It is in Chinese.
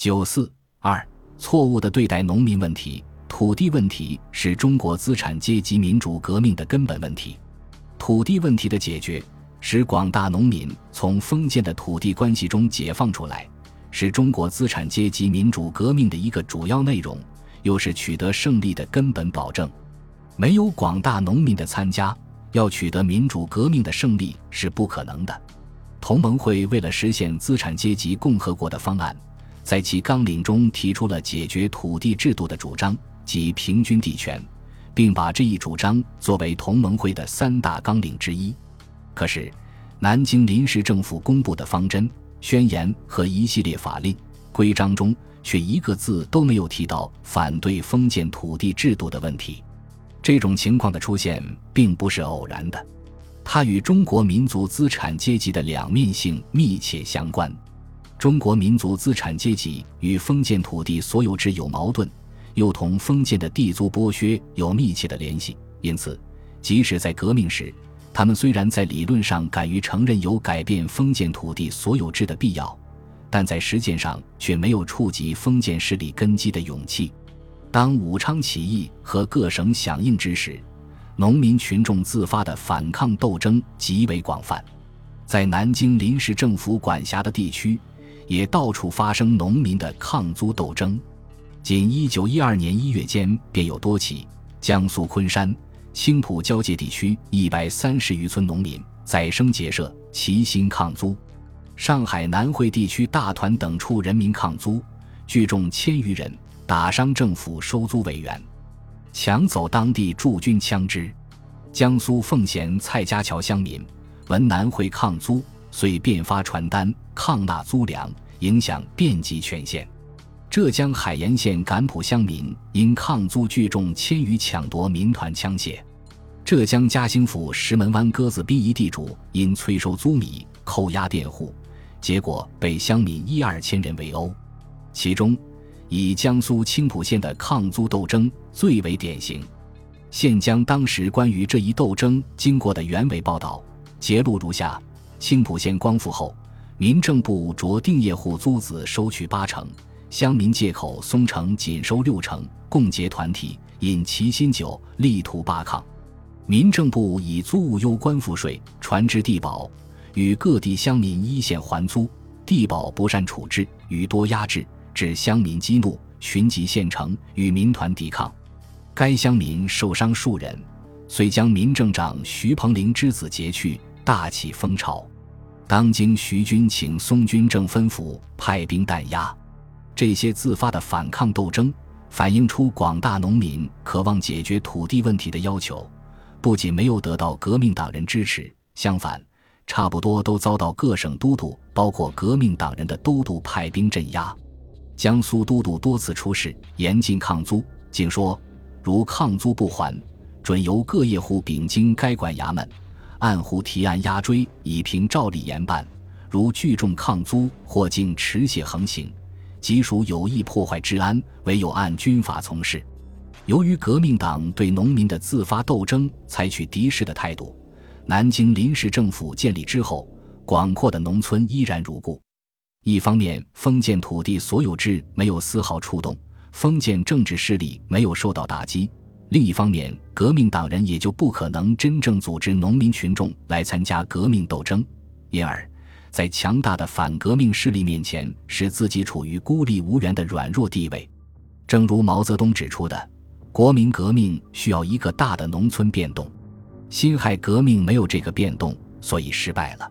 九四二，错误的对待农民问题。土地问题是中国资产阶级民主革命的根本问题。土地问题的解决，使广大农民从封建的土地关系中解放出来，是中国资产阶级民主革命的一个主要内容，又是取得胜利的根本保证。没有广大农民的参加，要取得民主革命的胜利是不可能的。同盟会为了实现资产阶级共和国的方案。在其纲领中提出了解决土地制度的主张，即平均地权，并把这一主张作为同盟会的三大纲领之一。可是，南京临时政府公布的方针宣言和一系列法令规章中，却一个字都没有提到反对封建土地制度的问题。这种情况的出现并不是偶然的，它与中国民族资产阶级的两面性密切相关。中国民族资产阶级与封建土地所有制有矛盾，又同封建的地租剥削有密切的联系。因此，即使在革命时，他们虽然在理论上敢于承认有改变封建土地所有制的必要，但在实践上却没有触及封建势力根基的勇气。当武昌起义和各省响应之时，农民群众自发的反抗斗争极为广泛，在南京临时政府管辖的地区。也到处发生农民的抗租斗争，仅一九一二年一月间便有多起。江苏昆山、青浦交界地区一百三十余村农民宰生结社，齐心抗租；上海南汇地区大团等处人民抗租，聚众千余人，打伤政府收租委员，抢走当地驻军枪支。江苏奉贤蔡家桥乡民闻南汇抗租。遂便发传单抗纳租粮，影响遍及全县。浙江海盐县赶浦乡民因抗租聚众千余，抢夺民团枪械。浙江嘉兴府石门湾鸽子逼一地主因催收租米，扣押佃户，结果被乡民一二千人围殴。其中，以江苏青浦县的抗租斗争最为典型。现将当时关于这一斗争经过的原委报道节录如下。青浦县光复后，民政部着定业户租子收取八成，乡民借口松城仅收六成，共结团体饮齐心酒，力图罢抗。民政部以租务攸官赋税，传至地保，与各地乡民一线还租，地保不善处置，予多压制，致乡民激怒，寻集县城与民团抵抗。该乡民受伤数人，遂将民政长徐鹏林之子劫去。大起风潮，当今徐军请松军正吩咐派兵弹压。这些自发的反抗斗争，反映出广大农民渴望解决土地问题的要求，不仅没有得到革命党人支持，相反，差不多都遭到各省都督，包括革命党人的都督派兵镇压。江苏都督多次出事，严禁抗租，竟说：如抗租不还，准由各业户禀经该管衙门。按户提案押追，以凭照例严办。如聚众抗租，或竟持械横行，即属有意破坏治安，唯有按军法从事。由于革命党对农民的自发斗争采取敌视的态度，南京临时政府建立之后，广阔的农村依然如故。一方面，封建土地所有制没有丝毫触动，封建政治势力没有受到打击。另一方面，革命党人也就不可能真正组织农民群众来参加革命斗争，因而，在强大的反革命势力面前，使自己处于孤立无援的软弱地位。正如毛泽东指出的，国民革命需要一个大的农村变动，辛亥革命没有这个变动，所以失败了。